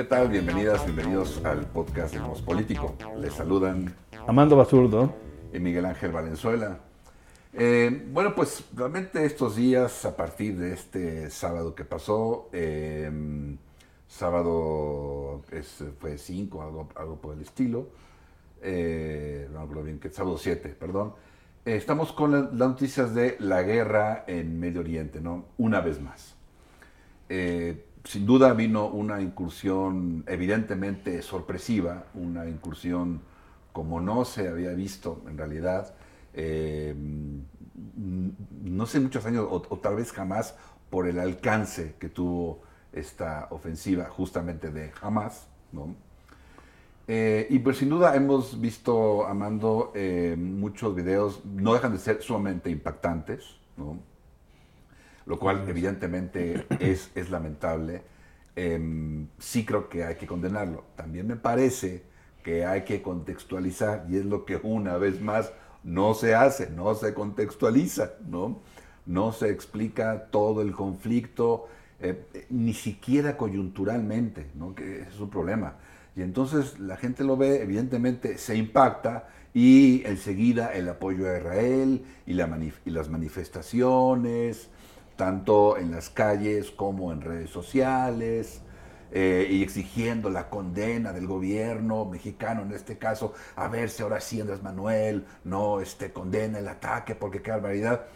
¿Qué tal? Bienvenidas, bienvenidos al podcast de Voz Político. Les saludan Amando Basurdo y Miguel Ángel Valenzuela. Eh, bueno, pues realmente estos días, a partir de este sábado que pasó, eh, sábado es, fue 5, algo, algo por el estilo, eh, no recuerdo bien, que sábado 7, perdón, eh, estamos con la- las noticias de la guerra en Medio Oriente, ¿no? Una vez más. Eh, sin duda vino una incursión evidentemente sorpresiva, una incursión como no se había visto en realidad, eh, no sé, muchos años o, o tal vez jamás por el alcance que tuvo esta ofensiva justamente de Hamas, ¿no? Eh, y pues sin duda hemos visto, Amando, eh, muchos videos, no dejan de ser sumamente impactantes, ¿no? Lo cual evidentemente es, es lamentable. Em, sí creo que hay que condenarlo. También me parece que hay que contextualizar, y es lo que una vez más no se hace, no se contextualiza, ¿no? No se explica todo el conflicto, eh, ni siquiera coyunturalmente, ¿no? Que es un problema. Y entonces la gente lo ve, evidentemente se impacta y enseguida el apoyo a Israel y, la y las manifestaciones, tanto en las calles como en redes sociales, eh, y exigiendo la condena del gobierno mexicano en este caso, a ver si ahora sí Andrés Manuel no este, condena el ataque, porque qué barbaridad.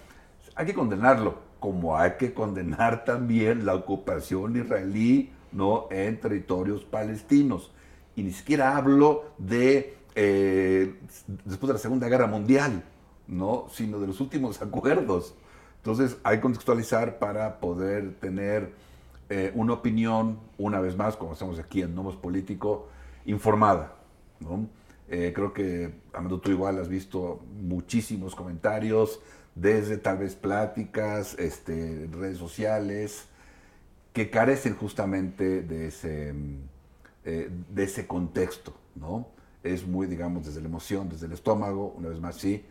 Hay que condenarlo, como hay que condenar también la ocupación israelí ¿no? en territorios palestinos. Y ni siquiera hablo de eh, después de la Segunda Guerra Mundial, ¿no? sino de los últimos acuerdos. Entonces hay que contextualizar para poder tener eh, una opinión, una vez más, como hacemos aquí en Nomos Político, informada. ¿no? Eh, creo que, Amando, tú igual has visto muchísimos comentarios, desde tal vez pláticas, este, redes sociales, que carecen justamente de ese, mm, eh, de ese contexto, ¿no? Es muy, digamos, desde la emoción, desde el estómago, una vez más, sí,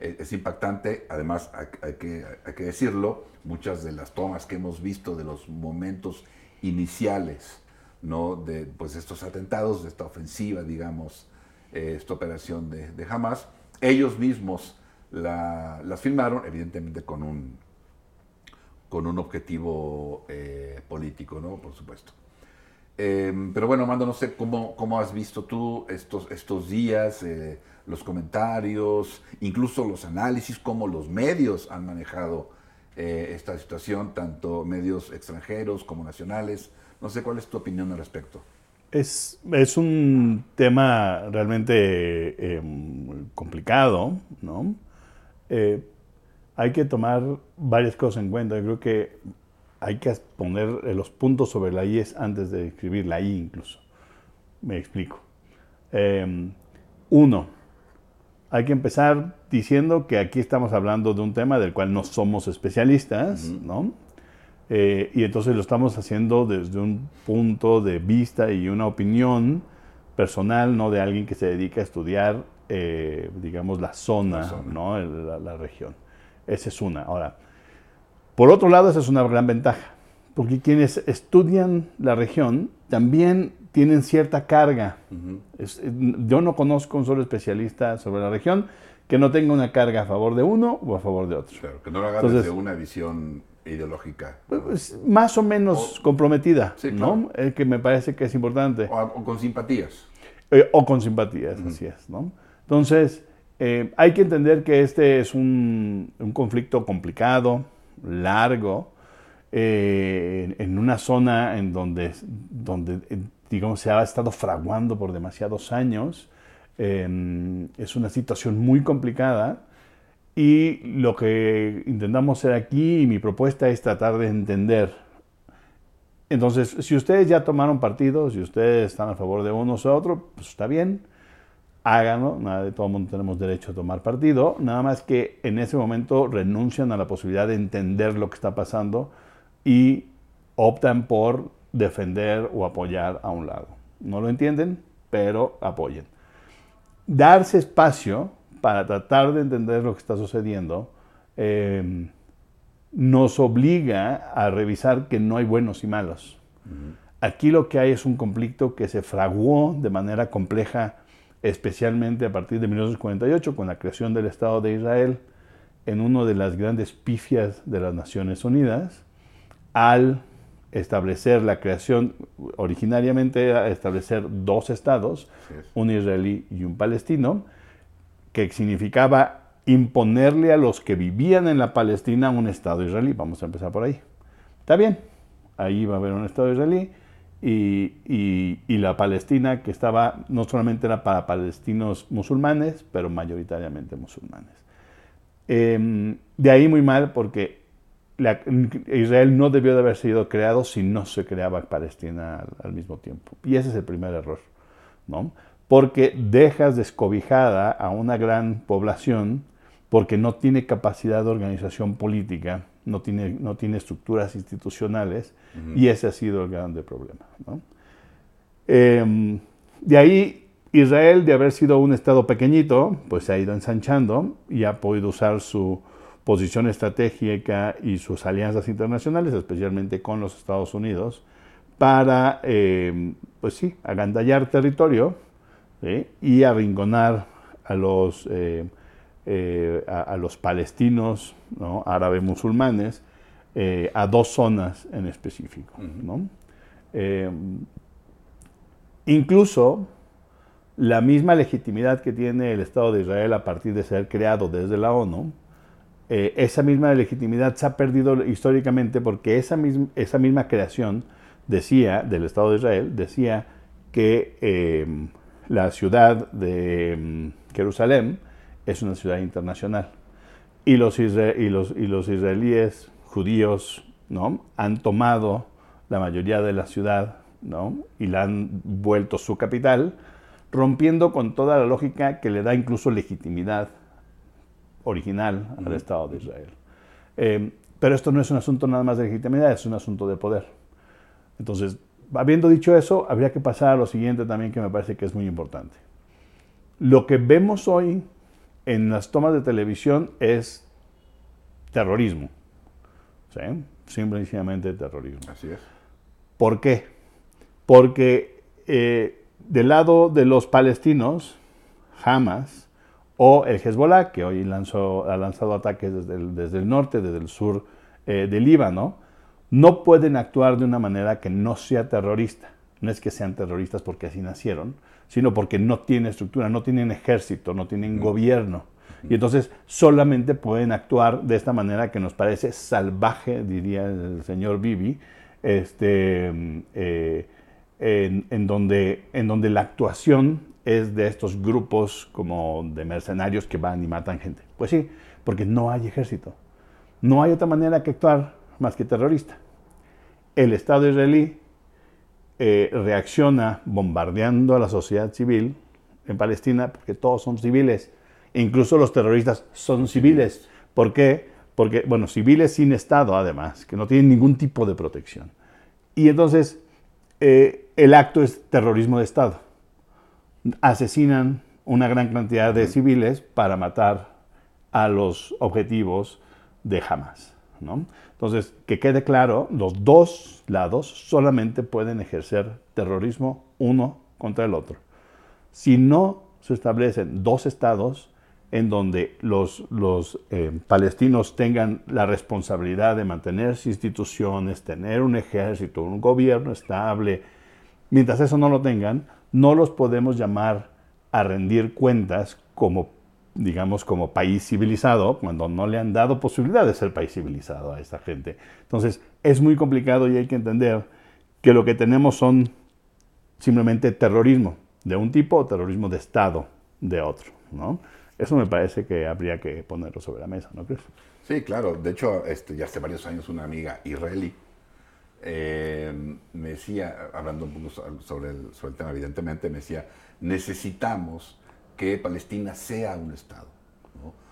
es impactante, además hay, que, hay que decirlo, muchas de las tomas que hemos visto de los momentos iniciales, ¿no? De pues, estos atentados, de esta ofensiva, digamos, eh, esta operación de, de Hamas, ellos mismos la, las filmaron, evidentemente con un, con un objetivo eh, político, ¿no? Por supuesto. Eh, pero bueno, Mando, no sé cómo, cómo has visto tú estos, estos días, eh, los comentarios, incluso los análisis, cómo los medios han manejado eh, esta situación, tanto medios extranjeros como nacionales. No sé cuál es tu opinión al respecto. Es, es un tema realmente eh, complicado, ¿no? Eh, hay que tomar varias cosas en cuenta. Yo creo que hay que poner los puntos sobre la I antes de escribir la I incluso. Me explico. Eh, uno, hay que empezar diciendo que aquí estamos hablando de un tema del cual no somos especialistas, ¿no? Eh, y entonces lo estamos haciendo desde un punto de vista y una opinión personal, no de alguien que se dedica a estudiar, eh, digamos, la zona, La zona. ¿no? La, la región. Esa es una. Ahora, por otro lado, esa es una gran ventaja, porque quienes estudian la región también tienen cierta carga. Es- eh, yo no conozco un solo especialista sobre la región que no tenga una carga a favor de uno o a favor de otro. Claro, que no lo hagas Entonces- desde una visión ideológica. Pues, más o menos comprometida, Sí, ¿no? Eh, que me parece que es importante. O, o con simpatías. Eh, o con simpatías, así es, ¿no? Entonces, eh, hay que entender que este es un, un conflicto complicado, largo, eh, en, una zona en donde, donde eh, digamos, se ha estado fraguando por demasiados años. Eh, es una situación muy complicada y lo que intentamos hacer aquí mi propuesta es tratar de entender. Entonces, si ustedes ya tomaron partido, si ustedes están a favor de uno o otro, pues está bien, háganlo. Nada de todo el mundo tenemos derecho a tomar partido. Nada más que en ese momento renuncian a la posibilidad de entender lo que está pasando y optan por defender o apoyar a un lado. No lo entienden, pero apoyen. Darse espacio para tratar de entender lo que está sucediendo eh, nos obliga a revisar que no hay buenos y malos. Aquí lo que hay es un conflicto que se fraguó de manera compleja, especialmente a partir de 1948, con la creación del Estado de Israel, en una de las grandes pifias de las Naciones Unidas, al establecer la creación, originariamente era establecer dos estados, un israelí y un palestino, que significaba imponerle a los que vivían en la Palestina un estado israelí. Vamos a empezar por ahí. Está bien, ahí va a haber un estado israelí y, la Palestina que estaba, no solamente era para palestinos musulmanes, pero mayoritariamente musulmanes. Em, de ahí muy mal porque Israel no debió de haber sido creado si no se creaba Palestina al, mismo tiempo. Y ese es el primer error, ¿no? Porque dejas descobijada a una gran población porque no tiene capacidad de organización política, no tiene, no tiene estructuras institucionales, y ese ha sido el grande problema. Em, de ahí Israel, de haber sido un estado pequeñito, pues se ha ido ensanchando y ha podido usar su posición estratégica y sus alianzas internacionales, especialmente con los Estados Unidos, para, eh, pues sí, agandallar territorio y arrinconar a los, eh, eh, a, los palestinos, ¿no? árabes musulmanes, a dos zonas en específico. incluso la misma legitimidad que tiene el Estado de Israel a partir de ser creado desde la ONU, eh, esa misma legitimidad se ha perdido históricamente porque esa, misma, esa misma creación decía, del Estado de Israel, decía que la ciudad de em, Jerusalén es una ciudad internacional. Y los, y los, y los israelíes judíos ¿no? han tomado la mayoría de la ciudad ¿no? y la han vuelto su capital, rompiendo con toda la lógica que le da incluso legitimidad original al Estado de Israel. Eh, pero esto no es un asunto nada más de legitimidad, es un asunto de poder. Entonces, habiendo dicho eso, habría que pasar a lo siguiente también que me parece que es muy importante. Lo que vemos hoy en las tomas de televisión es terrorismo. ¿sí? Simplemente terrorismo. Así es. ¿Por qué? Porque eh, del lado de los palestinos, Hamas o el Hezbollah, que hoy lanzó, ha lanzado ataques desde el, desde el norte, desde el sur eh, del Líbano, no pueden actuar de una manera que no sea terrorista. No es que sean terroristas porque así nacieron, sino porque no tienen estructura, no tienen ejército, no tienen gobierno. Y entonces solamente pueden actuar de esta manera que nos parece salvaje, diría el señor Bibi, este, eh, en, donde, en donde la actuación es de estos grupos como de mercenarios que van y matan gente. Pues sí, porque no hay ejército. No hay otra manera que actuar más que terrorista. El Estado israelí eh, reacciona bombardeando a la sociedad civil en Palestina porque todos son civiles. incluso los terroristas son civiles. ¿Por qué? Porque, bueno, civiles sin Estado además, que no tienen ningún tipo de protección. Y entonces eh, el acto es terrorismo de Estado asesinan una gran cantidad de civiles para matar a los objetivos de Hamas. Entonces, que quede claro, los dos lados solamente pueden ejercer terrorismo uno contra el otro. Si no se establecen dos estados en donde los, los eh, palestinos tengan la responsabilidad de mantener sus instituciones, tener un ejército, un gobierno estable, mientras eso no lo tengan, no los podemos llamar a rendir cuentas como, digamos, como país civilizado, cuando no le han dado posibilidad de ser país civilizado a esta gente. Entonces, es muy complicado y hay que entender que lo que tenemos son simplemente terrorismo de un tipo o terrorismo de Estado de otro, ¿no? Eso me parece que habría que ponerlo sobre la mesa, ¿no crees? Sí, claro. De hecho, este, ya hace varios años una amiga israelí eh, me decía, hablando un poco sobre el, sobre el tema, evidentemente, me decía, necesitamos que Palestina sea un Estado.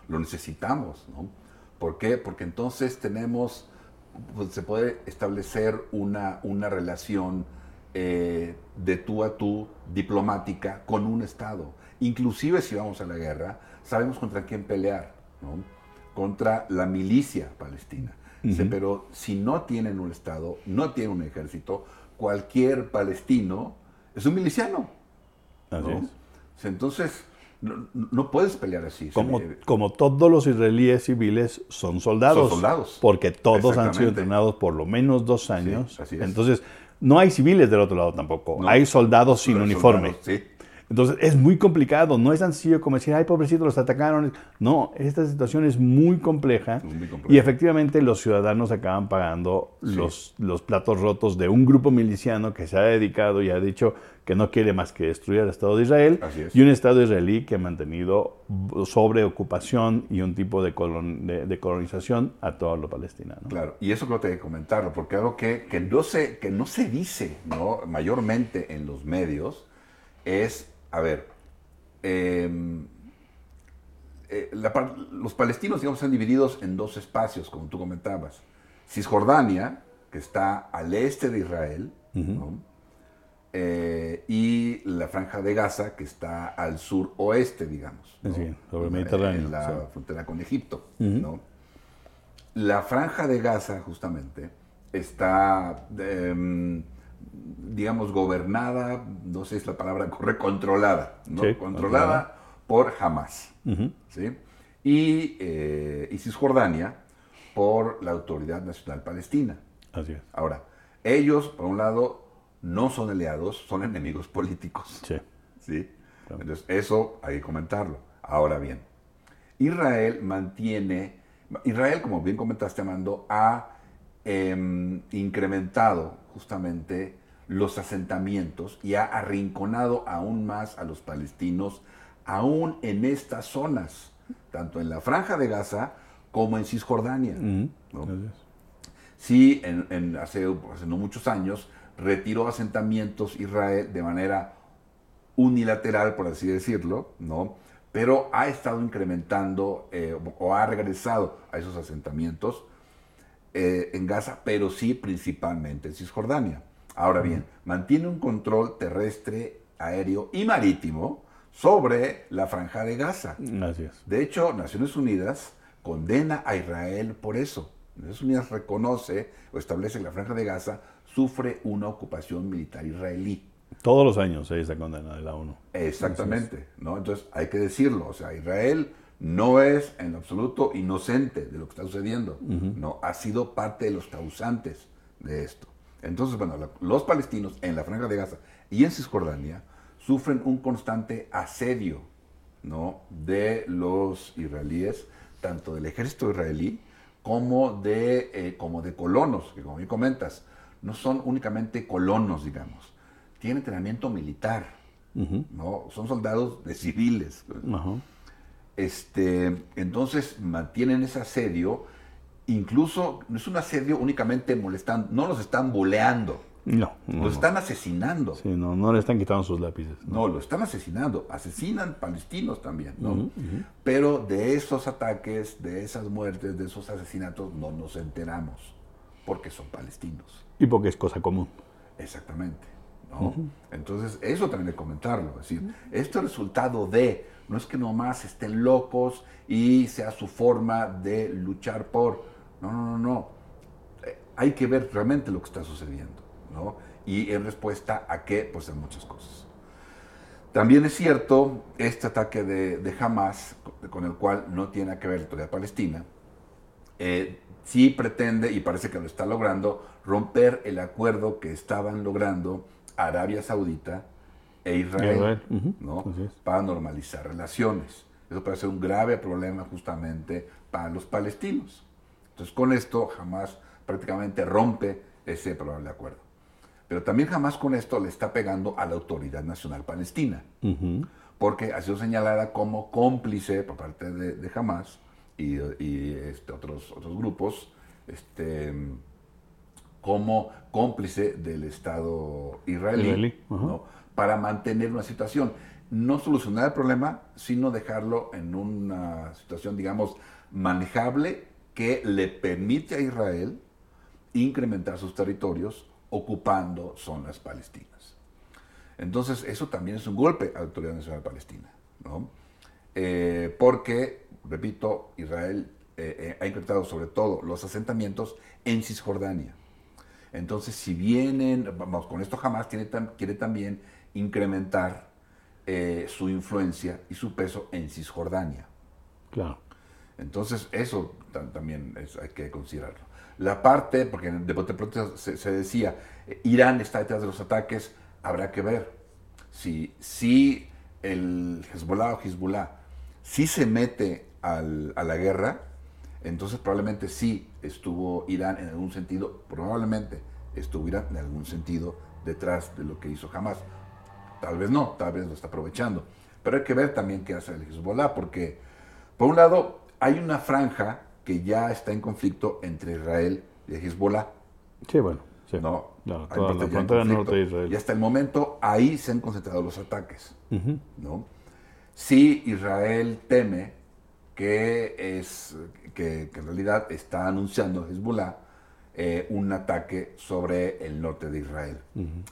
Lo necesitamos. ¿no? ¿Por qué? Porque entonces tenemos, pues, se puede establecer una, una relación eh, de tú a tú, diplomática, con un Estado. Inclusive si vamos a la guerra, sabemos contra quién pelear, ¿no? contra la milicia palestina pero si no tienen un Estado, no tienen un ejército, cualquier palestino es un miliciano. ¿no? es. Entonces, no, no puedes pelear así. Como, todos los israelíes civiles son soldados. Son soldados. Porque todos han sido entrenados por lo menos dos años. así es. Entonces, no hay civiles del otro lado tampoco. No. Hay soldados sin uniforme. soldados, sí. Entonces, es muy complicado. No es tan sencillo como decir, ay, pobrecito, los atacaron. No, esta situación es muy compleja. Es muy compleja. Y efectivamente los ciudadanos acaban pagando Sí. los, los platos rotos de un grupo miliciano que se ha dedicado y ha dicho que no quiere más que destruir al Estado de Israel es. y un Estado israelí que ha mantenido sobre ocupación y un tipo de, colon- de- de colonización a todo lo palestino. ¿no? Claro, y eso creo que hay que comentarlo, porque algo que, que, no, se, que no se dice ¿no? mayormente en los medios es, a ver, eh, eh, la los palestinos digamos, están divididos en dos espacios, como tú comentabas. Cisjordania, que está al este de Israel, ¿no? Eh, y la franja de Gaza, que está al sur oeste, digamos. ¿no? Sí, sobre Mediterráneo, En la sí. frontera con Egipto. ¿no? La franja de Gaza, justamente, está, em, digamos, gobernada, no sé si es la palabra correcta, controlada, ¿no? Sí, controlada por Hamas. ¿sí? Y, eh, y Cisjordania por la Autoridad Nacional Palestina. Así es. Ahora, ellos, por un lado, no son aliados, son enemigos políticos. Sí. ¿sí? Entonces, eso hay que comentarlo. Ahora bien, Israel mantiene, Israel, como bien comentaste, Amando, ha em, incrementado justamente los asentamientos y ha arrinconado aún más a los palestinos, aún en estas zonas, tanto en la franja de Gaza como en Cisjordania. Sí, en, en hace, hace no muchos años retiró asentamientos Israel de manera unilateral, por así decirlo, ¿no? Pero ha estado incrementando eh, o ha regresado a esos asentamientos eh, en Gaza, pero sí principalmente en Cisjordania. Ahora bien, mantiene un control terrestre, aéreo y marítimo sobre la franja de Gaza. Es. De hecho, Naciones Unidas condena a Israel por eso. Naciones Unidas reconoce o establece la Franja de Gaza sufre una ocupación militar israelí. Todos los años hay esa condena de la ONU. Exactamente, ¿no? Entonces hay que decirlo, o sea, Israel no es en absoluto inocente de lo que está sucediendo, no, ha sido parte de los causantes de esto. Entonces, bueno, la- los palestinos en la Franja de Gaza y en Cisjordania sufren un constante asedio, ¿no? De los israelíes, tanto del ejército israelí como de, eh, como de colonos, que como bien comentas, no son únicamente colonos, digamos, tienen entrenamiento militar, ¿no? Son soldados de civiles. Este, entonces mantienen ese asedio, incluso no es un asedio únicamente molestando, no los están boleando, No, no, los no. están asesinando. Sí, no, no le están quitando sus lápices. No, lo están asesinando. Asesinan palestinos también, ¿no? Pero de esos ataques, de esas muertes, de esos asesinatos, no nos enteramos, porque son palestinos. Y porque es cosa común. Exactamente. ¿no? Entonces, eso también hay que comentarlo. Es decir, esto es resultado de, no es que nomás estén locos y sea su forma de luchar por. No, no, no, no. Eh, Hay que ver realmente lo que está sucediendo. ¿no? Y en respuesta a qué, pues a muchas cosas. También es cierto este ataque de, de Hamas, con- el cual no tiene que ver la autoridad palestina, eh, sí pretende, y parece que lo está logrando, romper el acuerdo que estaban logrando Arabia Saudita e Israel, para normalizar relaciones. Eso puede ser un grave problema justamente para los palestinos. Entonces con esto jamás prácticamente rompe ese probable acuerdo. Pero también jamás con esto le está pegando a la Autoridad Nacional Palestina porque ha sido señalada como cómplice por parte de, de Hamas y, y, este, otros, otros grupos, este, como cómplice del Estado israelí, Israelí, ajá. ¿no? para mantener una situación, no solucionar el problema, sino dejarlo en una situación, digamos, manejable que le permite a Israel incrementar sus territorios ocupando zonas palestinas. Entonces, eso también es un golpe a la Autoridad Nacional Palestina, ¿no? Eh, porque, repito, Israel eh, eh, ha incrementado sobre todo los asentamientos en Cisjordania. Entonces, si vienen, vamos, con esto jamás quiere, quiere también incrementar eh, su influencia y su peso en Cisjordania. Claro. Entonces, eso también hay que considerarlo. La parte, porque de pronto se, se, decía, Irán está detrás de los ataques, habrá que ver si, si el Hezbollah o Hezbollah si se mete a la guerra, entonces probablemente sí estuvo Irán en algún sentido, probablemente estuvo Irán en algún sentido detrás de lo que hizo Hamas. Tal vez no, tal vez lo está aprovechando. Pero hay que ver también qué hace el Hezbollah, porque por un lado hay una franja que ya está en conflicto entre Israel y el Hezbollah. Sí, bueno. Sí. No, toda la frontera norte de Israel. Y hasta el momento ahí se han concentrado los ataques. ¿no? Si Israel teme que, es, que, en realidad está anunciando Hezbollah eh, un ataque sobre el norte de Israel.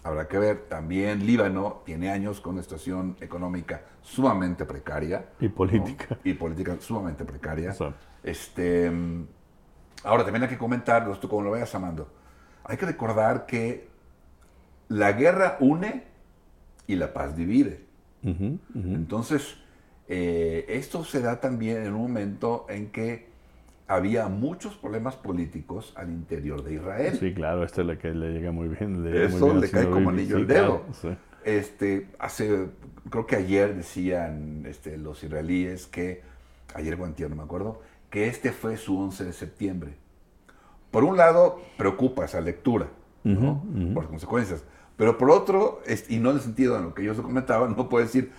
Habrá que ver, también Líbano tiene años con una situación económica sumamente precaria. Y política. Y política sumamente precaria. Este, ahora, también hay que comentar, tú como lo vayas amando, hay que recordar que la guerra une y la paz divide. Entonces, eh, esto se da también en un momento en que había muchos problemas políticos al interior de Israel. Sí, claro, esto es lo que le llega muy bien. Eso le cae como anillo al dedo. este, hace, creo que ayer decían este, los israelíes que, ayer o no me acuerdo, que este fue su 11 de septiembre. Por un lado, preocupa esa lectura, ¿no? por consecuencias. Pero por otro, y no en el sentido de lo que ellos comentaban, no puede decir,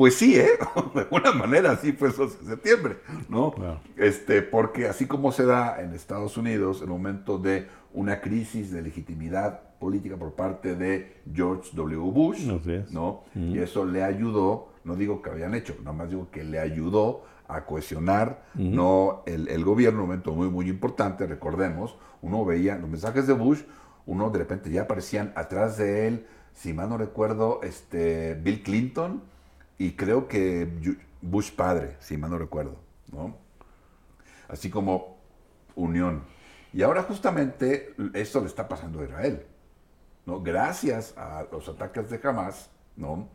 pues sí, ¿eh? de alguna manera sí fue eso en septiembre, ¿no? Este, porque así como se da en Estados Unidos el momento de una crisis de legitimidad política por parte de George W. Bush, ¿no? Y eso le ayudó, no digo que habían hecho, nada más digo que le ayudó a cohesionar no el, el, gobierno, un momento muy, muy importante, recordemos, uno veía los mensajes de Bush, uno de repente ya aparecían atrás de él, si mal no recuerdo, este, Bill Clinton y creo que Bush padre, si mal no recuerdo, ¿no? Así como unión. Y ahora justamente esto le está pasando a Israel, ¿no? Gracias a los ataques de Hamas, ¿no?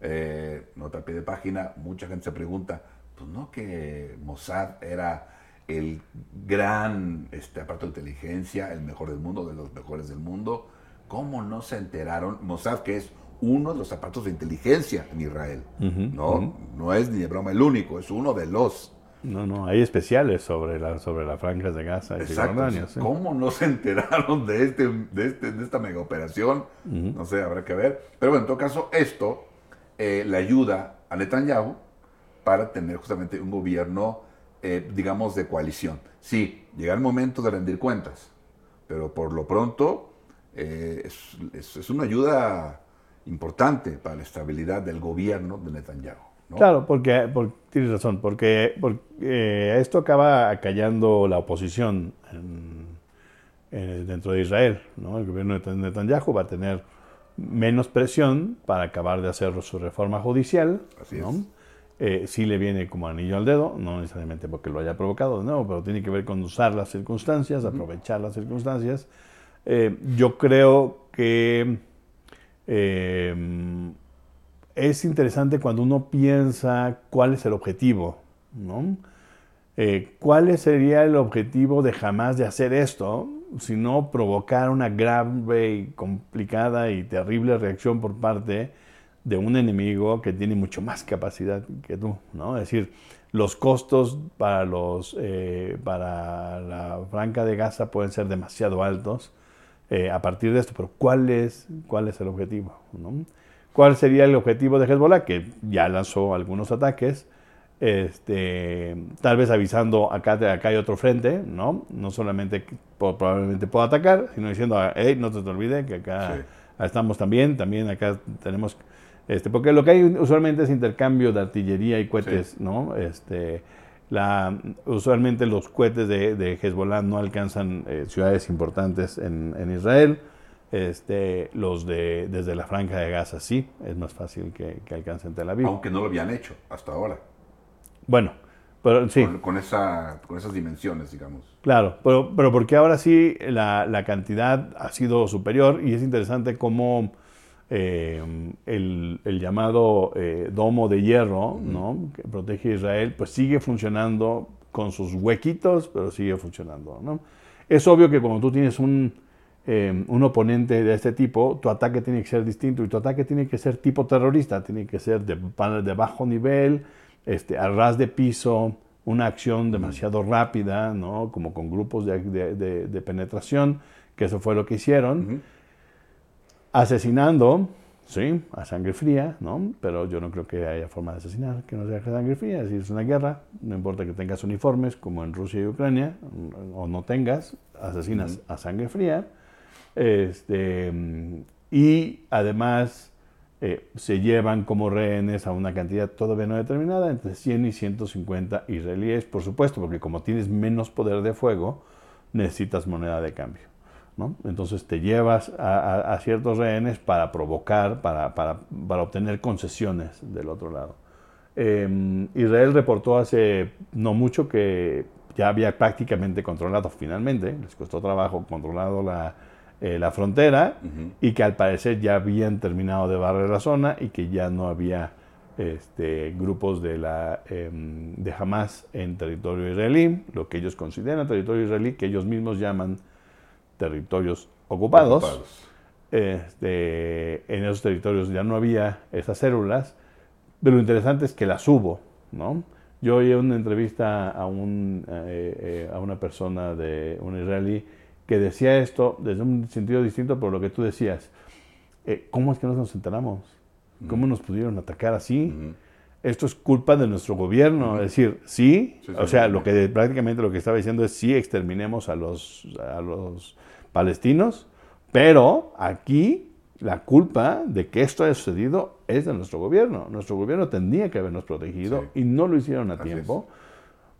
Eh, nota pie de página, mucha gente se pregunta, pues no que Mossad era el gran este, aparato de inteligencia, el mejor del mundo, de los mejores del mundo. ¿Cómo no se enteraron? Mossad, que es uno de los zapatos de inteligencia en Israel. no, no es ni de broma el único, es uno de los. No, no, hay especiales sobre la, sobre las franjas de Gaza y Cisjordania. ¿Cómo no se enteraron de, este, de, este, de esta mega operación? No sé, habrá que ver. Pero bueno, en todo caso, esto eh, le ayuda a Netanyahu para tener justamente un gobierno, eh, digamos, de coalición. Sí, llega el momento de rendir cuentas, pero por lo pronto eh, es, es, una ayuda importante para la estabilidad del gobierno de Netanyahu. Claro, porque, tienes razón, porque, porque, esto acaba callando la oposición dentro de Israel. ¿no? El gobierno de Netanyahu va a tener menos presión para acabar de hacer su reforma judicial. Así ¿no? Eh, sí le viene como anillo al dedo, no necesariamente porque lo haya provocado, no, pero tiene que ver con usar las circunstancias, aprovechar las circunstancias. Eh, yo creo que eh, es interesante cuando uno piensa cuál es el objetivo, ¿no? Eh, ¿Cuál sería el objetivo de jamás de hacer esto, sino provocar una grave y complicada y terrible reacción por parte de un enemigo que tiene mucho más capacidad que tú, ¿no? Es decir, los costos para, los, eh, para la franca de Gaza pueden ser demasiado altos eh, a partir de esto, pero ¿cuál es, cuál es el objetivo? ¿Cuál sería el objetivo de Hezbollah? Que ya lanzó algunos ataques, este, tal vez avisando acá, acá hay otro frente, ¿no? No solamente probablemente pueda atacar, sino diciendo, hey, no te, te olvides que acá estamos también, también acá tenemos, este, porque lo que hay usualmente es intercambio de artillería y cohetes, ¿no? Este, la, usualmente los cohetes de, de Hezbollah no alcanzan eh, ciudades importantes en, en, Israel. Este, los de desde la franja de Gaza sí, es más fácil que, que alcancen Tel Aviv. Aunque no lo habían hecho hasta ahora. Bueno, Pero, sí. con, esa, con esas dimensiones, digamos. Claro, pero, pero porque ahora sí la, la cantidad ha sido superior y es interesante cómo eh, el, el, llamado eh, domo de hierro, ¿no? que protege a Israel, pues sigue funcionando con sus huequitos, pero sigue funcionando. ¿no? Es obvio que cuando tú tienes un, eh, un oponente de este tipo, tu ataque tiene que ser distinto y tu ataque tiene que ser tipo terrorista, tiene que ser de, de bajo nivel, este, a ras de piso, una acción demasiado rápida, ¿no? como con grupos de, de, de penetración, que eso fue lo que hicieron asesinando, sí, a sangre fría, ¿no? Pero yo no creo que haya forma de asesinar que no sea a sangre fría. Si es una guerra, no importa que tengas uniformes como en Rusia y Ucrania, o no tengas, asesinas a sangre fría. Este, y además eh, se llevan como rehenes a una cantidad todavía no determinada, entre 100 y 150 israelíes, por supuesto, porque como tienes menos poder de fuego, necesitas moneda de cambio. Entonces te llevas a, ciertos rehenes para provocar, para, obtener concesiones del otro lado. Em, Israel reportó hace no mucho que ya había prácticamente controlado finalmente, les costó trabajo controlado la, eh, frontera y que al parecer ya habían terminado de barrer la zona y que ya no había este, grupos de, la, em, de Hamas en territorio israelí, lo que ellos consideran territorio israelí, que ellos mismos llaman territorios ocupados. Este, en esos territorios ya no había esas células, pero lo interesante es que las hubo. ¿no? Yo oí una entrevista a, un, eh, eh, a una persona de un israelí que decía esto desde un sentido distinto por lo que tú decías. Eh, ¿Cómo es que no nos enteramos? ¿Cómo nos pudieron atacar así? Esto es culpa de nuestro gobierno. Es decir, sí, o sea, lo que prácticamente lo que estaba diciendo es sí exterminemos a los, a los palestinos, pero aquí la culpa de que esto haya sucedido es de nuestro gobierno. Nuestro gobierno tendría que habernos protegido y no lo hicieron a tiempo,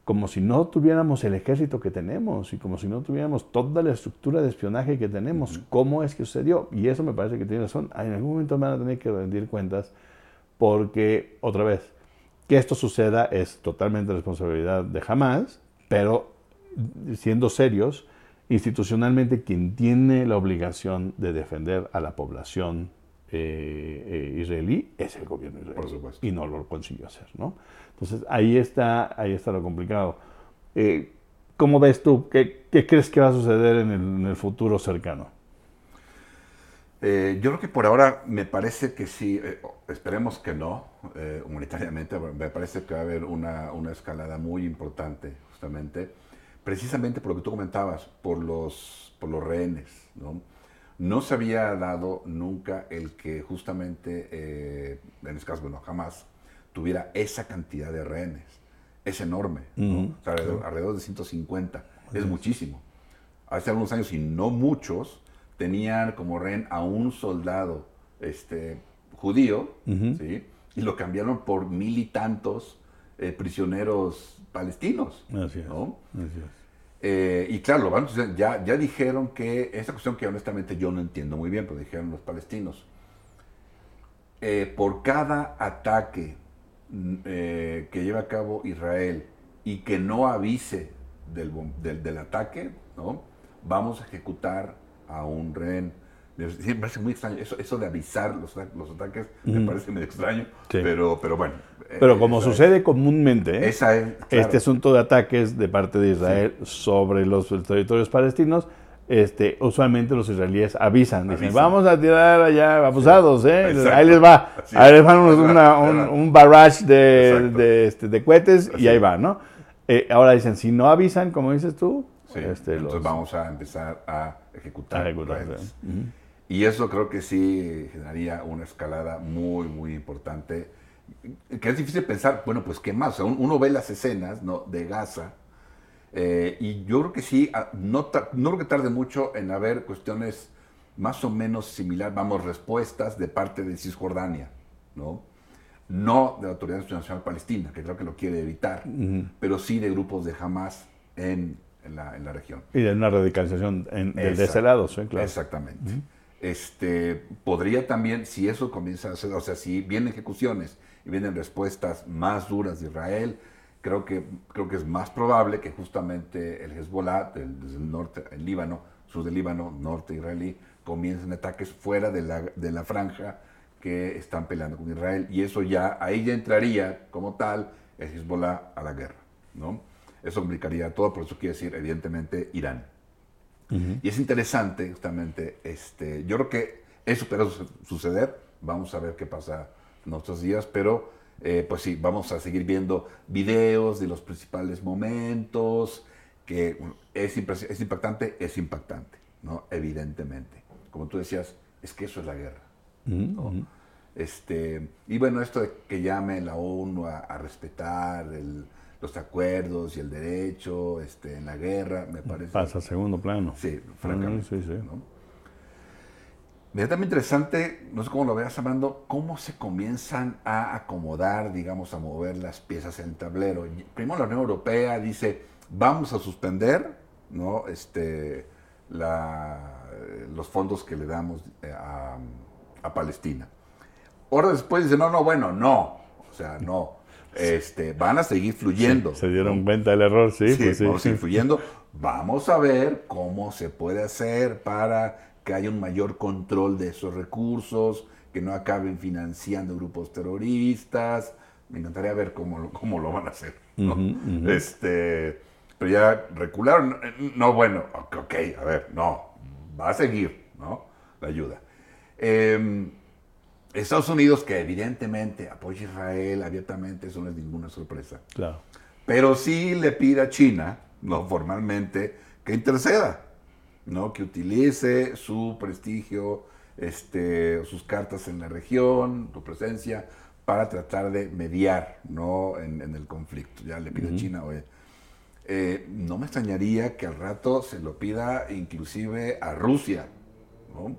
como si no tuviéramos el ejército que tenemos y como si no tuviéramos toda la estructura de espionaje que tenemos. ¿Cómo es que sucedió? Y eso me parece que tiene razón. En algún momento van a tener que rendir cuentas porque, otra vez, que esto suceda es totalmente responsabilidad de Hamas, pero siendo serios, institucionalmente quien tiene la obligación de defender a la población eh, eh, israelí es el gobierno israelí. Por supuesto. Y no lo consiguió hacer, ¿no? Entonces ahí está, ahí está lo complicado. Eh, ¿Cómo ves tú? ¿Qué, crees que va a suceder en el, futuro cercano? yo creo que por ahora me parece que sí, esperemos que no, humanitariamente, me parece que va a haber una, una escalada muy importante, justamente precisamente por lo que tú comentabas, por los, por los rehenes. ¿no? no se había dado nunca el que justamente, eh, en este caso, bueno, jamás tuviera esa cantidad de rehenes. Es enorme, alrededor, de 150. Es muchísimo. Hace algunos años, y no muchos, tenían como rehén a un soldado este, judío, ¿sí? y lo cambiaron por mil y tantos eh, prisioneros palestinos. Así ¿no? Eh, y claro, ya, ya dijeron que, esta cuestión que honestamente yo no entiendo muy bien, pero dijeron los palestinos, eh, por cada ataque mm, que lleva a cabo Israel y que no avise del, del, ataque, ¿no? vamos a ejecutar a un rehén. Me parece muy extraño. Eso, eso de avisar los, los ataques me parece muy extraño. Pero, pero bueno. Pero como sucede comúnmente, este asunto de ataques de parte de Israel sobre los territorios palestinos, este, usualmente los israelíes avisan, dicen, vamos a tirar allá abusados, ¿eh? ahí les va, ahí les van un, barrage de, este, de, cohetes y ahí va, ¿no? Eh, ahora dicen, si no avisan, como dices tú, este, entonces vamos a empezar a ejecutar. Y eso creo que sí generaría una escalada muy, muy importante que es difícil pensar, bueno, pues qué más. uno ve las escenas ¿no? de Gaza eh, y yo creo que sí, ah, no, no creo que tarde mucho en haber cuestiones más o menos similares, vamos, respuestas de parte de Cisjordania, ¿no? No de la Autoridad Nacional Palestina, que creo que lo quiere evitar, pero sí de grupos de Hamas en, en, la, en la, región. Y de una radicalización en, de, ese lado, sí, claro. Exactamente. Este, podría también, si eso comienza a ser, o sea, si vienen ejecuciones y vienen respuestas más duras de Israel, creo que, creo que es más probable que justamente el Hezbollah, desde el norte, el Líbano, sur del Líbano, norte israelí, comiencen ataques fuera de la, de la franja que están peleando con Israel. Y eso ya, ahí ya entraría como tal el Hezbollah a la guerra. ¿no? Eso complicaría todo, por eso quiere decir, evidentemente, Irán. Y es interesante, justamente, este, yo creo que eso puede suceder. Vamos a ver qué pasa en nuestros días, pero eh, pues sí, vamos a seguir viendo videos de los principales momentos, que es, es impactante, es impactante, ¿no? Evidentemente. Como tú decías, es que eso es la guerra. este, y bueno, esto de que llame la ONU a, respetar los acuerdos y el derecho este, en la guerra, me parece... Pasa a segundo plano. Sí, francamente. sí, sí. Me también interesante, no sé cómo lo veas, Armando, cómo se comienzan a acomodar, digamos, a mover las piezas en el tablero. Primero la Unión Europea dice, vamos a suspender ¿no? este, los fondos que le damos eh, a, Palestina. Ahora después dice, no, no, bueno, no, o sea, no. Este, van a seguir fluyendo. se dieron cuenta del error, sí. Sí, pues vamos a seguir fluyendo. Vamos a ver cómo se puede hacer para que haya un mayor control de esos recursos, que no acaben financiando grupos terroristas. Me encantaría ver cómo, cómo lo van a hacer. Este, pero ya recularon. No, bueno, ok, a ver, no, va a seguir ¿no? la ayuda. Em, Estados Unidos, que evidentemente apoya a Israel abiertamente, eso no es ninguna sorpresa. Claro. Pero sí le pide a China, no formalmente, que interceda. ¿no? que utilice su prestigio, este, sus cartas en la región, su presencia, para tratar de mediar ¿no? en, el conflicto. Ya le pide a China, oye, eh, no me extrañaría que al rato se lo pida inclusive a Rusia, ¿no?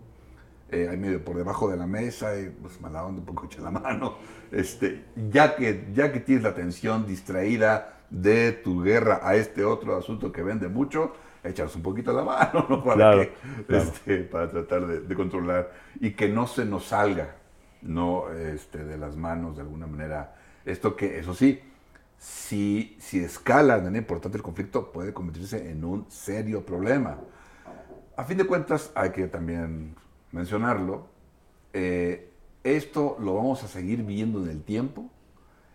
Eh, ahí medio por debajo de la mesa, y pues mala onda, un poco echa la mano, este, ya, que, ya que tienes la atención distraída de tu guerra a este otro asunto que vende mucho, echarse un poquito la mano, ¿no? Para, este, para tratar de, controlar y que no se nos salga, ¿no? Este, de las manos de alguna manera. Esto que, eso sí, si, si escala de manera importante el conflicto, puede convertirse en un serio problema. A fin de cuentas, hay que también mencionarlo, eh, esto lo vamos a seguir viendo en el tiempo,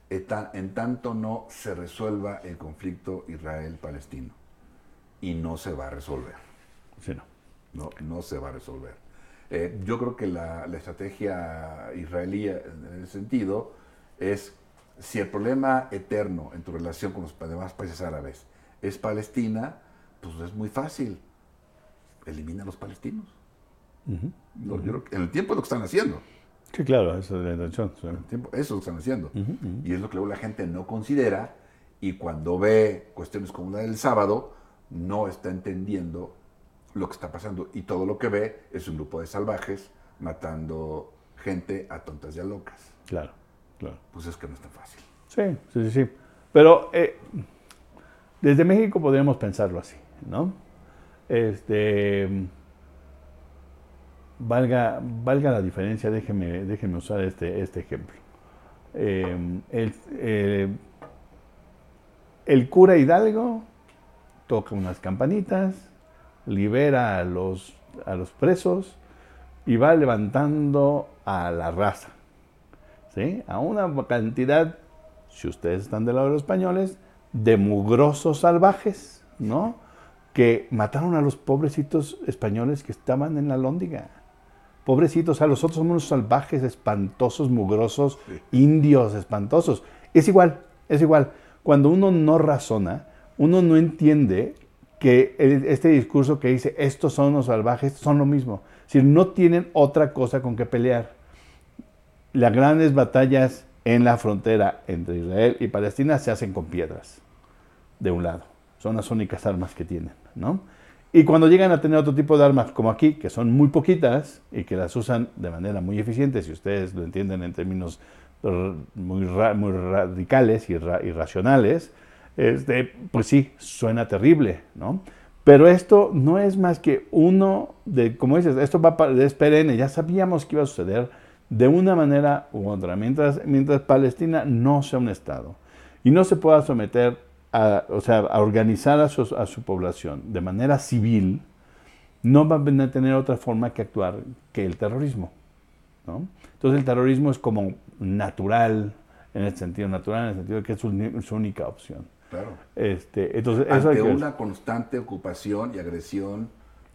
en tanto no se resuelva el conflicto Israel-Palestino y no se va a resolver. Sí, no. No, no se va a resolver. Eh, yo creo que la, estrategia israelí en ese sentido es si el problema eterno en tu relación con los demás países árabes es Palestina, pues es muy fácil. Elimina a los palestinos. En el tiempo es lo que están haciendo. Sí, claro, esa es la intención. eso es lo que están haciendo. Y es lo que luego la gente no considera y cuando ve cuestiones como la del sábado, no está entendiendo lo que está pasando y todo lo que ve es un grupo de salvajes matando gente a tontas y a locas. Claro, claro. Pues es que no es tan fácil. Sí, sí, sí. Pero eh, desde México podríamos pensarlo así, ¿no? Este, valga, valga la diferencia, déjeme, déjeme usar este, este ejemplo. Eh, el, eh, el cura Hidalgo toca unas campanitas, libera a los, a los presos y va levantando a la raza. ¿sí? A una cantidad, si ustedes están del lado de los españoles, de mugrosos salvajes, ¿no? Que mataron a los pobrecitos españoles que estaban en la lóndiga. Pobrecitos, a los otros somos unos salvajes, espantosos, mugrosos, indios, espantosos. Es igual, es igual. Cuando uno no razona, uno no entiende que este discurso que dice estos son los salvajes son lo mismo. Es decir, no tienen otra cosa con que pelear. Las grandes batallas en la frontera entre Israel y Palestina se hacen con piedras, de un lado. Son las únicas armas que tienen, ¿no? Y cuando llegan a tener otro tipo de armas como aquí, que son muy poquitas y que las usan de manera muy eficiente, si ustedes lo entienden en términos muy, muy radicales y irracionales, este, pues sí, suena terrible, ¿no? Pero esto no es más que uno de, como dices, esto va es perenne, ya sabíamos que iba a suceder de una manera u otra, mientras, mientras Palestina no sea un Estado, y no se pueda someter a, o sea, a organizar a su, a su población de manera civil, no va a tener otra forma que actuar que el terrorismo. ¿no? Entonces el terrorismo es como natural, en el sentido natural, en el sentido de que es su, su única opción. Claro. Este, entonces, Ante eso hay que- una constante ocupación y agresión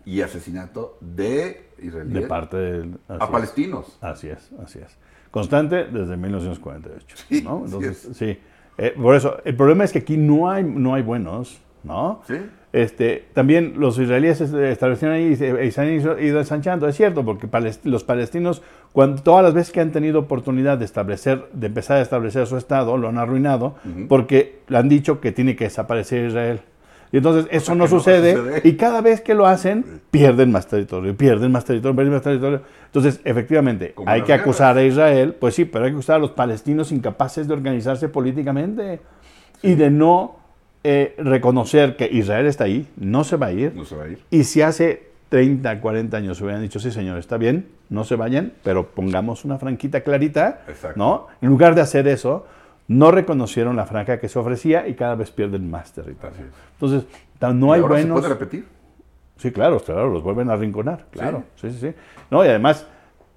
y asesinato de israelíes de parte así a es. palestinos. Así es, así es. Constante desde 1948. Sí, ¿no? Entonces, es. sí. Eh, por eso, el problema es que aquí no hay, no hay buenos, ¿no? Sí. Este, también los israelíes se establecieron ahí y se, han ido ensanchando, es cierto, porque los palestinos, cuando, todas las veces que han tenido oportunidad de establecer, de empezar a establecer su Estado, lo han arruinado, porque le han dicho que tiene que desaparecer Israel. Y entonces eso no que no sucede, sucede. y cada vez que lo hacen, pierden más territorio, pierden más territorio, pierden más territorio. Entonces, efectivamente, Como hay que guerras. acusar a Israel, pues sí, pero hay que acusar a los palestinos incapaces de organizarse políticamente y de no eh, reconocer que Israel está ahí, no se va a ir. No se va a ir. Y si hace 30, 40 años se hubieran dicho, sí señor, está bien, no se vayan, pero pongamos una franquita clarita, Exacto. ¿no? En lugar de hacer eso, no reconocieron la franja que se ofrecía y cada vez pierden más territorio. Entonces, no ¿Y hay ahora buenos... ¿Se puede repetir? Sí, claro, claro, los vuelven a arrinconar, claro. Sí, sí, sí. No, y además,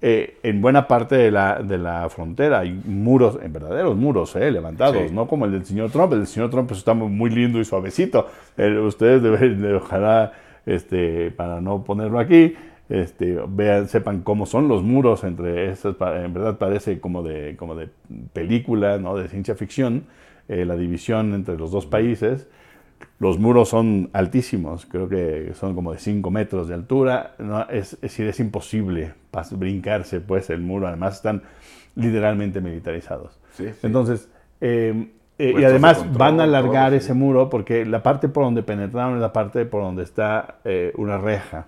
eh, en buena parte de la, de la frontera hay muros, en verdaderos muros, eh, levantados, Sí. no como el del señor Trump. El del señor Trump pues, está muy- muy lindo y suavecito. Eh, ustedes deben, de- ojalá, este, para no ponerlo aquí, este, vean, sepan cómo son los muros entre esas, pa- en verdad parece como de, como de película, ¿no? de ciencia ficción, eh, la división entre los dos países. Los muros son altísimos, creo que son como de 5 metros de altura. No, es, es decir, es imposible brincarse pues el muro. Además están literalmente militarizados. Sí, sí. Entonces, eh, eh, y además control, van a alargar todo, sí. ese muro porque la parte por donde penetraron es la parte por donde está eh, una reja,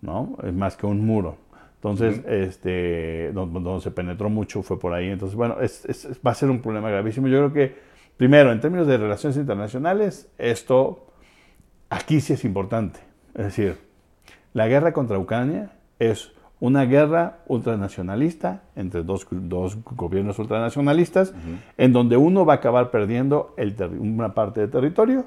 ¿no? Es más que un muro. Entonces, este, donde, donde se penetró mucho fue por ahí. Entonces, bueno, es- es- va a ser un problema gravísimo. Yo creo que, primero, en términos de relaciones internacionales, esto aquí sí es importante. Es decir, la guerra contra Ucrania es una guerra ultranacionalista entre dos, dos gobiernos ultranacionalistas, en donde uno va a acabar perdiendo el una parte de territorio,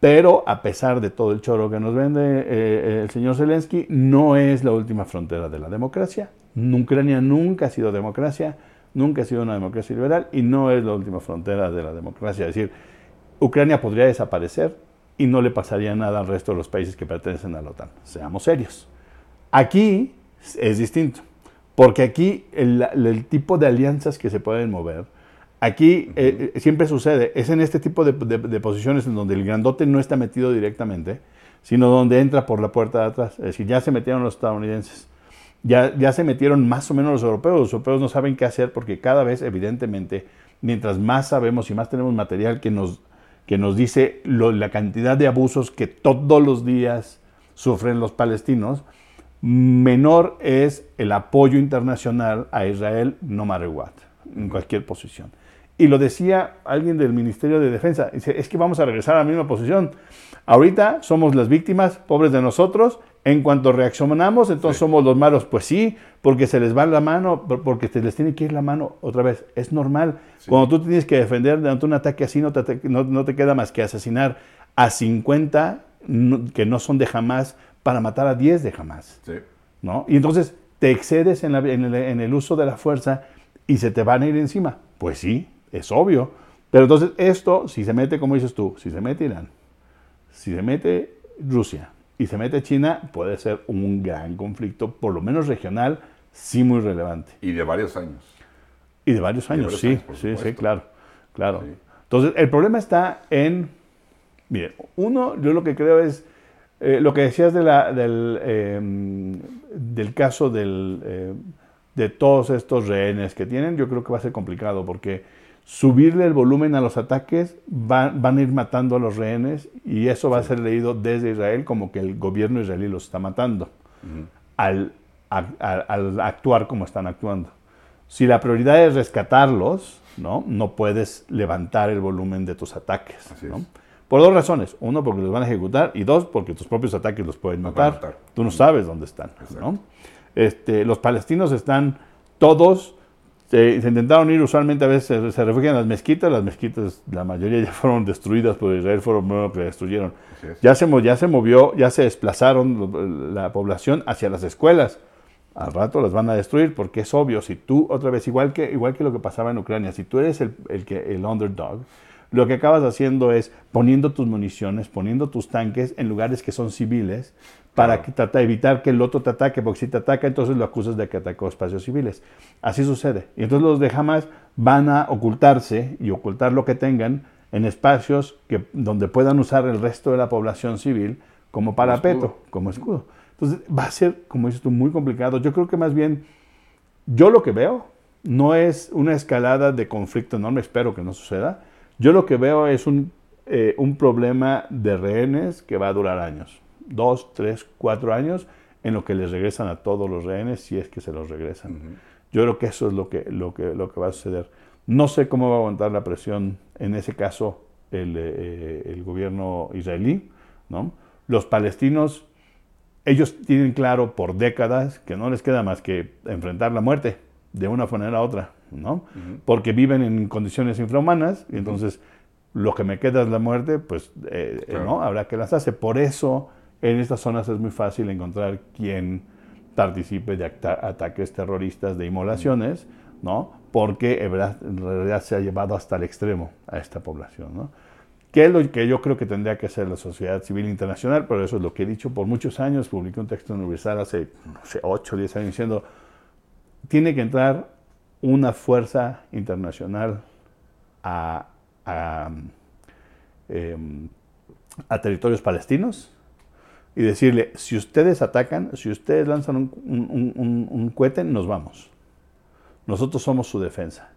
pero a pesar de todo el choro que nos vende eh, eh, el señor Zelensky, no es la última frontera de la democracia. Ucrania nunca ha sido democracia, nunca ha sido una democracia liberal y no es la última frontera de la democracia. Es decir, Ucrania podría desaparecer y no le pasaría nada al resto de los países que pertenecen a la OTAN. Seamos serios. Aquí es distinto, porque aquí el, el tipo de alianzas que se pueden mover, aquí eh, eh, siempre sucede, es en este tipo de, de- de posiciones en donde el grandote no está metido directamente, sino donde entra por la puerta de atrás. Es decir, ya se metieron los estadounidenses, ya, ya se metieron más o menos los europeos. Los europeos no saben qué hacer porque cada vez, evidentemente, mientras más sabemos y más tenemos material que nos, que nos dice lo- la cantidad de abusos que todos los días sufren los palestinos, menor es el apoyo internacional a Israel, no matter what, en cualquier posición. Y lo decía alguien del Ministerio de Defensa, dice, es que vamos a regresar a la misma posición. Ahorita somos las víctimas, pobres de nosotros, en cuanto reaccionamos, entonces Sí. somos los malos. Pues sí, porque se les va la mano, por- porque se les tiene que ir la mano otra vez. Es normal. Cuando tú tienes que defender ante un ataque así, no te, no, no te queda más que asesinar a 50 no- que no son de jamás para matar a 10 de jamás. Sí. ¿no? Y entonces te excedes en, la- en el, en el uso de la fuerza y se te van a ir encima. Pues sí, es obvio. Pero entonces esto, si se mete, como dices tú, si se mete Irán, si se mete Rusia y se mete China, puede ser un gran conflicto, por lo menos regional, sí muy relevante. Y de varios años. Y de varios años, varios sí, años, sí, sí, claro, claro. Sí. Entonces, el problema está en, mire, uno, yo lo que creo es, eh, lo que decías de la, del, eh, del caso del, eh, de todos estos rehenes que tienen, yo creo que va a ser complicado porque subirle el volumen a los ataques va- van a ir matando a los rehenes y eso va a ser leído desde Israel como que el gobierno israelí los está matando al, a- a- al actuar como están actuando. Si la prioridad es rescatarlos, ¿no? no puedes levantar el volumen de tus ataques. Por dos razones. Uno, porque los van a ejecutar y dos, porque tus propios ataques los pueden van matar. Tú no sabes dónde están. Este, los palestinos están todos Se, intentaron ir, usualmente a veces se, refugian en las mezquitas, las mezquitas, la mayoría ya fueron destruidas por Israel, fueron los que destruyeron. Ya se, ya se movió, ya se desplazaron la población hacia las escuelas. Al rato las van a destruir porque es obvio, si tú, otra vez, igual que, igual que lo que pasaba en Ucrania, si tú eres el, el, que, el underdog, lo que acabas haciendo es poniendo tus municiones, poniendo tus tanques en lugares que son civiles para que, trata, evitar que el otro te ataque, porque si te ataca, entonces lo acusas de que atacó espacios civiles. Así sucede. Y entonces los de Hamas van a ocultarse y ocultar lo que tengan en espacios que, donde puedan usar el resto de la población civil como parapeto, como escudo. Entonces va a ser, como dices tú, muy complicado. Yo creo que más bien, yo lo que veo no es una escalada de conflicto enorme, espero que no suceda. Yo lo que veo es un, eh, un problema de rehenes que va a durar años dos, tres, cuatro años en lo que les regresan a todos los rehenes, si es que se los regresan. Yo creo que eso es lo que, lo, que, lo que va a suceder. No sé cómo va a aguantar la presión, en ese caso, el, eh, el gobierno israelí. ¿no? Los palestinos, ellos tienen claro por décadas que no les queda más que enfrentar la muerte de una manera a otra, ¿no? Porque viven en condiciones infrahumanas y entonces lo que me queda es la muerte, pues eh, no, habrá que las hace. Por eso en estas zonas es muy fácil encontrar quien participe de ataques terroristas, de inmolaciones, ¿no? Porque en realidad se ha llevado hasta el extremo a esta población, ¿no? Que es lo que yo creo que tendría que hacer la sociedad civil internacional, pero eso es lo que he dicho por muchos años. Publiqué un texto universal hace, no sé, 8 o 10 años diciendo, tiene que entrar una fuerza internacional a, a, em, a territorios palestinos, y decirle, si ustedes atacan, si ustedes lanzan un, cohete, nos vamos. Nosotros somos su defensa.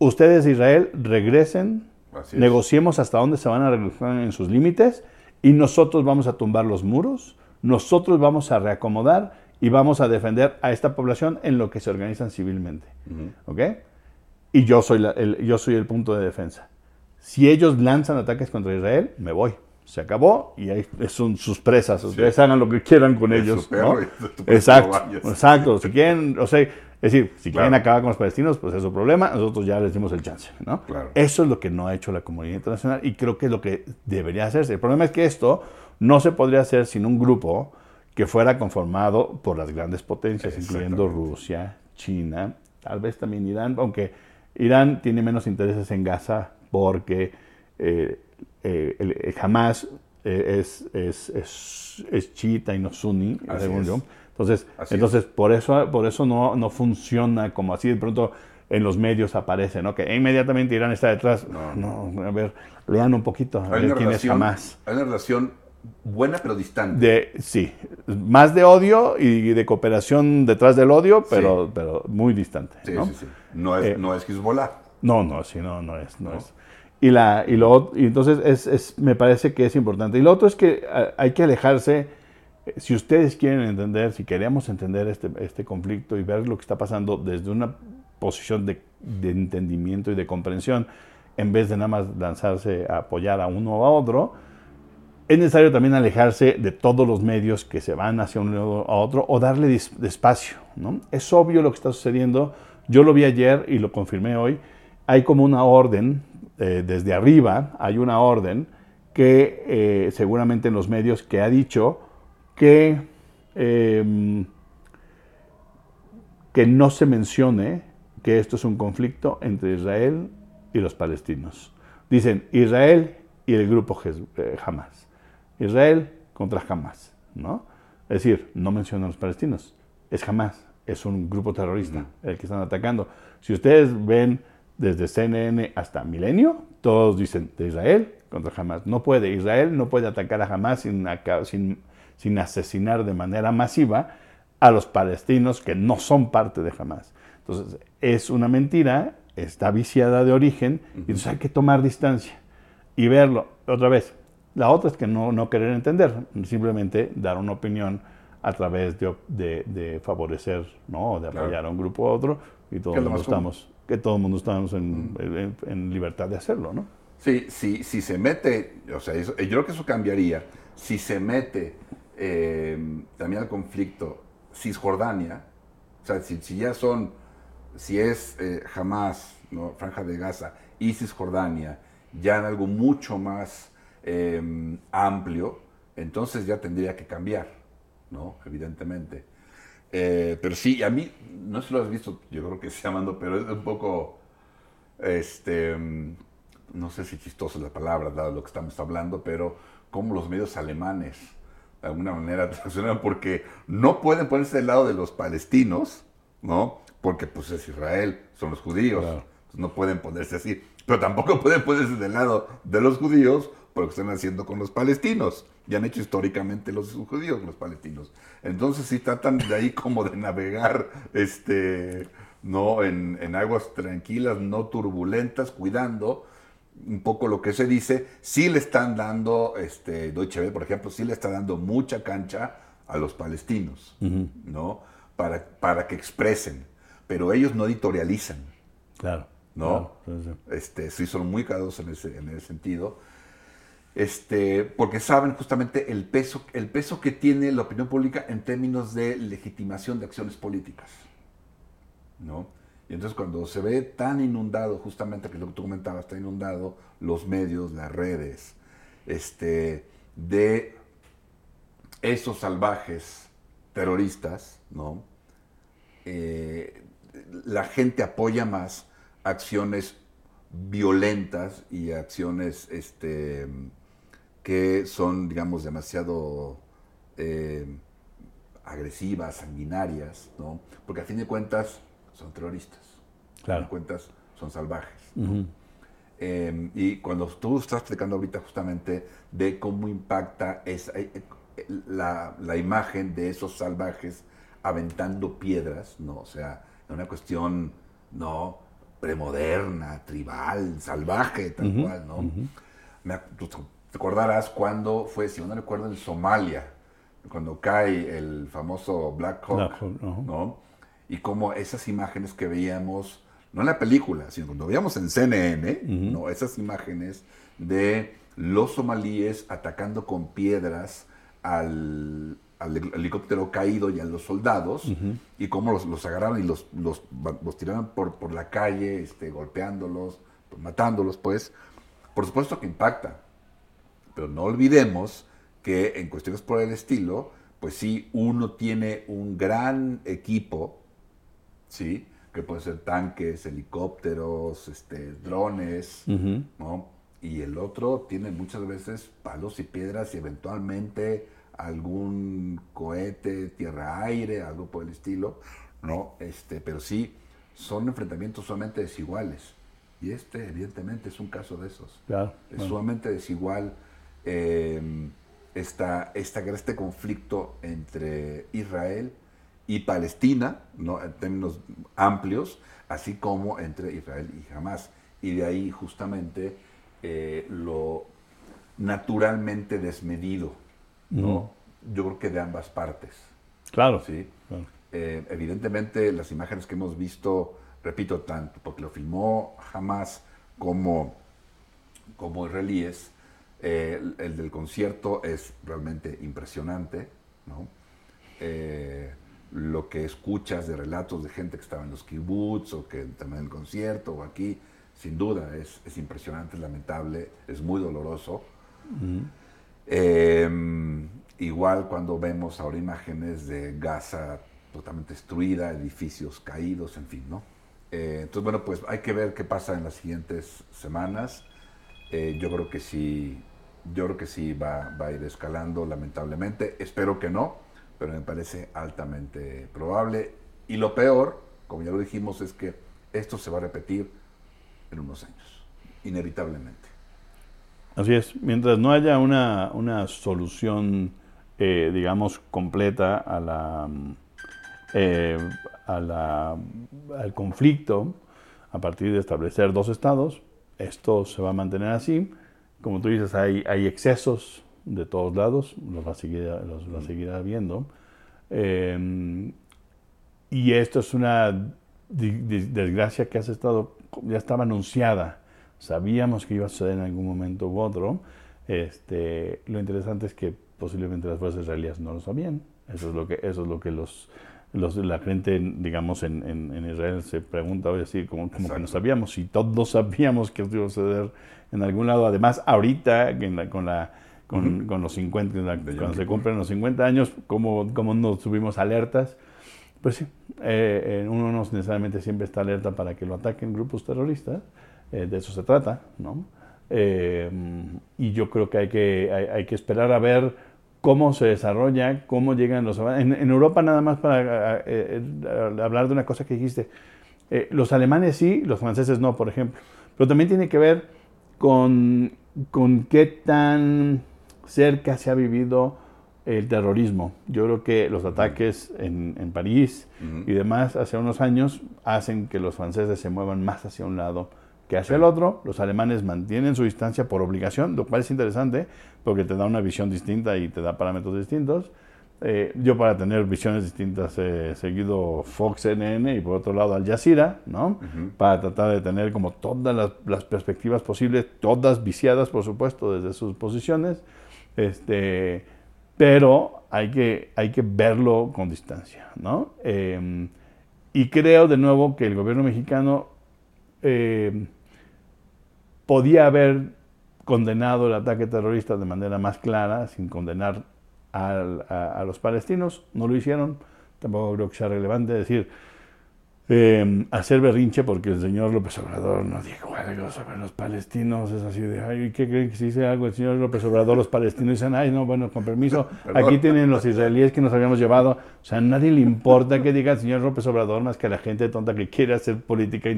Ustedes, Israel, regresen, negociemos hasta dónde se van a regresar en sus límites y nosotros vamos a tumbar los muros, nosotros vamos a reacomodar y vamos a defender a esta población en lo que se organizan civilmente. ¿Ok? Y yo soy, el, yo soy el punto de defensa. Si ellos lanzan ataques contra Israel, me voy se acabó y ahí son sus presas. Ustedes hagan lo que quieran con ellos. Exacto, exacto. Si quieren, o sea, es decir, si quieren acabar con los palestinos, pues es su problema. Nosotros ya les dimos el chance, ¿no? Eso es lo que no ha hecho la comunidad internacional y creo que es lo que debería hacerse. El problema es que esto no se podría hacer sin un grupo que fuera conformado por las grandes potencias, incluyendo Rusia, China, tal vez también Irán, aunque Irán tiene menos intereses en Gaza porque eh, eh, el, Hamas eh, es, es, es, es, chiita y no sunni, según yo. Entonces, entonces por eso, por eso no, no funciona como así de pronto en los medios aparece, ¿no? Que inmediatamente Irán está detrás. No, no, a ver, lean un poquito, a ver quién es Hamas. Hay una relación buena pero distante. De, sí, más de odio y de cooperación detrás del odio, pero, pero muy distante. Sí, ¿no? sí, sí. No es, eh, no es Hezbollah. No, no, sí, no, no es. No, es. Y, la, y, lo, y entonces es, es, me parece que es importante. Y lo otro es que hay que alejarse, si ustedes quieren entender, si queremos entender este, este conflicto y ver lo que está pasando desde una posición de, de, entendimiento y de comprensión, en vez de nada más lanzarse a apoyar a uno o a otro, es necesario también alejarse de todos los medios que se van hacia uno a otro o darle espacio. ¿no? Es obvio lo que está sucediendo. Yo lo vi ayer y lo confirmé hoy. Hay como una orden eh, desde arriba hay una orden que eh, seguramente en los medios que ha dicho que, em, que no se mencione que esto es un conflicto entre Israel y los palestinos. Dicen Israel y el grupo eh, Hamas. Israel contra Hamas, ¿no? Es decir, no mencionan a los palestinos. Es Hamas, es un grupo terrorista el que están atacando. Si ustedes ven desde CNN hasta Milenio, todos dicen de Israel contra Hamas. No puede, Israel no puede atacar a Hamas sin, sin, sin asesinar de manera masiva a los palestinos que no son parte de Hamas. Entonces, es una mentira, está viciada de origen, y entonces hay que tomar distancia y verlo. Otra vez, la otra es que no, no querer entender, simplemente dar una opinión a través de, de, favorecer, ¿no? de apoyar a un grupo u otro, y todos estamos que todo el mundo estamos en, libertad de hacerlo, ¿no? Sí, sí, si se mete, o sea, yo creo que eso cambiaría, si se mete eh, también al conflicto Cisjordania, o sea, si, ya son si es eh, Hamas, ¿no? Franja de Gaza, ISIS Jordania, ya en algo mucho más em, amplio, entonces ya tendría que cambiar, ¿no? Evidentemente. Eh, pero sí, a mí, no sé si lo has visto, yo creo que se llamando, pero es un poco, este, em, no sé si chistoso es la palabra, dado lo que estamos hablando, pero como los medios alemanes, de alguna manera, reaccionan porque no pueden ponerse del lado de los palestinos, ¿no? Porque pues es Israel, son los judíos, no pueden ponerse así. Pero tampoco pueden ponerse del lado de los judíos por lo que están haciendo con los palestinos. Ya han hecho históricamente los judíos los palestinos. Entonces sí tratan de ahí como de navegar este, ¿no? en, en aguas tranquilas, no turbulentas, cuidando un poco lo que se dice, sí le están dando, este, Deutsche Welle, por ejemplo, sí le está dando mucha cancha a los palestinos, ¿no? Para, para que expresen, pero ellos no editorializan. Claro. ¿No? Este, sí son muy caros en ese, en ese sentido. Este, porque saben justamente el peso, el peso que tiene la opinión pública en términos de legitimación de acciones políticas. ¿no? Y entonces cuando se ve tan inundado, justamente que lo que tú comentabas, está inundado los medios, las redes, este, de esos salvajes terroristas, ¿no? Eh, la gente apoya más acciones violentas y acciones este, que son, digamos, demasiado eh, agresivas, sanguinarias, ¿no? Porque a fin de cuentas son terroristas. Claro. En cuentas, son salvajes. Em, y cuando tú estás explicando ahorita justamente de cómo impacta esa, eh, eh, la, la, imagen de esos salvajes aventando piedras, ¿no? O sea, una cuestión, ¿no? Premoderna, tribal, salvaje, tal cual, ¿no? Me, tú te acordarás cuando fue, si no recuerdo, en Somalia, cuando cae el famoso Black Hawk, ¿no? y como esas imágenes que veíamos, no en la película, sino cuando veíamos en CNN, ¿no? esas imágenes de los somalíes atacando con piedras al, helicóptero caído y a los soldados, y cómo los, los, agarraron y los, los, los tiraron por, por la calle, este, golpeándolos, matándolos, pues, por supuesto que impacta. Pero no olvidemos que en cuestiones por el estilo, pues sí, uno tiene un gran equipo ¿sí? Que pueden ser tanques, helicópteros, este, drones, ¿no? Y el otro tiene muchas veces palos y piedras y eventualmente algún cohete, tierra-aire, algo por el estilo, ¿no? Este, pero sí, son enfrentamientos sumamente desiguales. Y este, evidentemente, es un caso de esos. Claro, es sumamente desigual eh, esta, este conflicto entre Israel y Palestina, ¿no? en términos amplios, así como entre Israel y Hamas. Y de ahí justamente eh, lo naturalmente desmedido, ¿no? Yo creo que de ambas partes. Claro. ¿sí? Eh, evidentemente las imágenes que hemos visto, repito, tanto porque lo filmó Hamas como, como israelíes, eh, el, el, del concierto es realmente impresionante, ¿no? lo que escuchas de relatos de gente que estaba en los kibbutz o que también en el concierto o aquí, sin duda, es, es impresionante, es lamentable, es muy doloroso. Em, igual cuando vemos ahora imágenes de Gaza totalmente destruida, edificios caídos, en fin, ¿no? Eh, entonces, bueno, pues hay que ver qué pasa en las siguientes semanas. Eh, yo creo que sí, yo creo que sí va, va a ir escalando, lamentablemente. Espero que no pero me parece altamente probable. Y lo peor, como ya lo dijimos, es que esto se va a repetir en unos años, inevitablemente. Así es, mientras no haya una, una solución, eh, digamos, completa a la, eh, a la, al conflicto, a partir de establecer dos estados, esto se va a mantener así. Como tú dices, hay, hay excesos de todos lados, los va a seguir, los va a seguir habiendo. Eh, y esto es una desgracia que has estado, ya estaba anunciada. Sabíamos que iba a suceder en algún momento u otro. Este, lo interesante es que posiblemente las fuerzas israelíes no lo sabían. Eso es lo que, eso es lo que los los, la gente, digamos, en, en, Israel se pregunta hoy así, como, como que no sabíamos, y todos sabíamos que esto iba a suceder en algún lado. Además, ahorita, con, la, con, con los 50, cuando se cumplen los 50 años, como, como nos subimos alertas, pues sí, eh, eh, uno no necesariamente siempre está alerta para que lo ataquen grupos terroristas, eh, de eso se trata, ¿no? y yo creo que hay que, hay que esperar a ver cómo se desarrolla, cómo llegan los en, en Europa nada más para eh, eh, hablar de una cosa que dijiste, eh, los alemanes sí, los franceses no, por ejemplo, pero también tiene que ver con, con qué tan cerca se ha vivido el terrorismo. Yo creo que los ataques en, en París y demás hace unos años hacen que los franceses se muevan más hacia un lado que hacia el otro. Los alemanes mantienen su distancia por obligación, lo cual es interesante porque te da una visión distinta y te da parámetros distintos. Eh, yo para tener visiones distintas he seguido Fox CNN y por otro lado Al Jazeera, ¿no? Para tratar de tener como todas las, perspectivas posibles, todas viciadas por supuesto desde sus posiciones, este, pero hay que, hay que verlo con distancia, ¿no? Em, y creo de nuevo que el gobierno mexicano eh, podía haber condenado el ataque terrorista de manera más clara, sin condenar a, los palestinos. No lo hicieron. Tampoco creo que sea relevante decir, eh, hacer berrinche porque el señor López Obrador no dijo algo sobre los palestinos. Es así de, ay, ¿qué creen que si dice algo el señor López Obrador, los palestinos dicen, ay, no, bueno, con permiso, aquí tienen los israelíes que nos habíamos llevado. O sea, a nadie le importa que diga el señor López Obrador más que a la gente tonta que quiere hacer política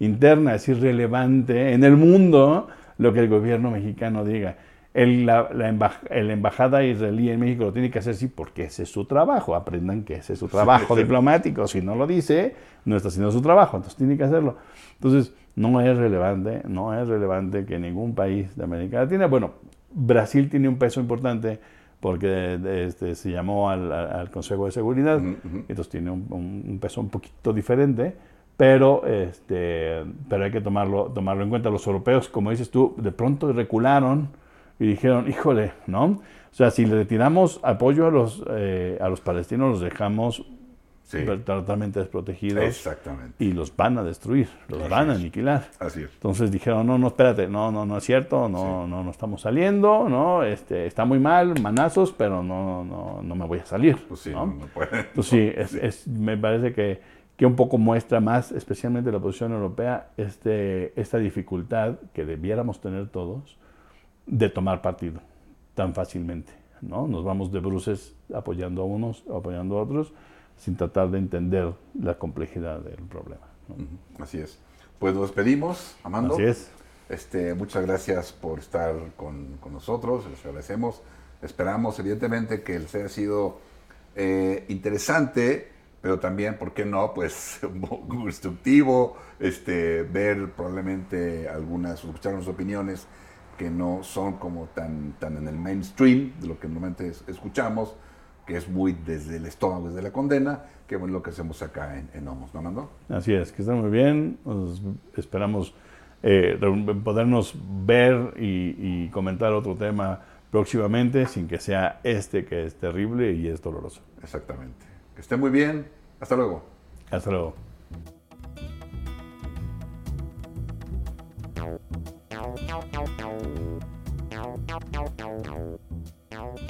interna. Es irrelevante en el mundo lo que el gobierno mexicano diga. El, la, embajada israelí en México lo tiene que hacer sí porque ese es su trabajo. Aprendan que ese es su trabajo diplomático. Si no lo dice, no está haciendo su trabajo. Entonces tiene que hacerlo. Entonces, no es relevante, no es relevante que ningún país de América Latina, bueno, Brasil tiene un peso importante porque este, se llamó al, Consejo de Seguridad, entonces tiene un, un, peso un poquito diferente, pero, este, pero hay que tomarlo, tomarlo en cuenta. Los europeos, como dices tú, de pronto recularon y dijeron, híjole, ¿no? O sea, si le retiramos apoyo a los, eh, a los palestinos, los dejamos totalmente desprotegidos. Exactamente. Y los van a destruir, los van a aniquilar. Así es. Entonces dijeron, no, no, espérate, no, no, no es cierto, no, no, no estamos saliendo, no, este, está muy mal, manazos, pero no, no, no me voy a salir. Pues sí, ¿no? puede. Pues sí, es, es, me parece que, que un poco muestra más, especialmente la posición europea, este, esta dificultad que debiéramos tener todos de tomar partido tan fácilmente. ¿no? Nos vamos de bruces apoyando a unos, apoyando a otros, sin tratar de entender la complejidad del problema. Así es. Pues nos despedimos, Amando. Así es. Este, muchas gracias por estar con, con nosotros, les agradecemos. Esperamos, evidentemente, que les haya sido eh, interesante, pero también, ¿por qué no? Pues constructivo, este, ver probablemente algunas, escuchar nuestras opiniones que no son como tan, tan en el mainstream de lo que normalmente escuchamos, que es muy desde el estómago, desde la condena, que es lo que hacemos acá en, en Homos, ¿no, Mando? Así es, que está muy bien, esperamos eh, podernos ver y, comentar otro tema próximamente, sin que sea este que es terrible y es doloroso. Exactamente. Que esté muy bien, hasta luego. Hasta luego.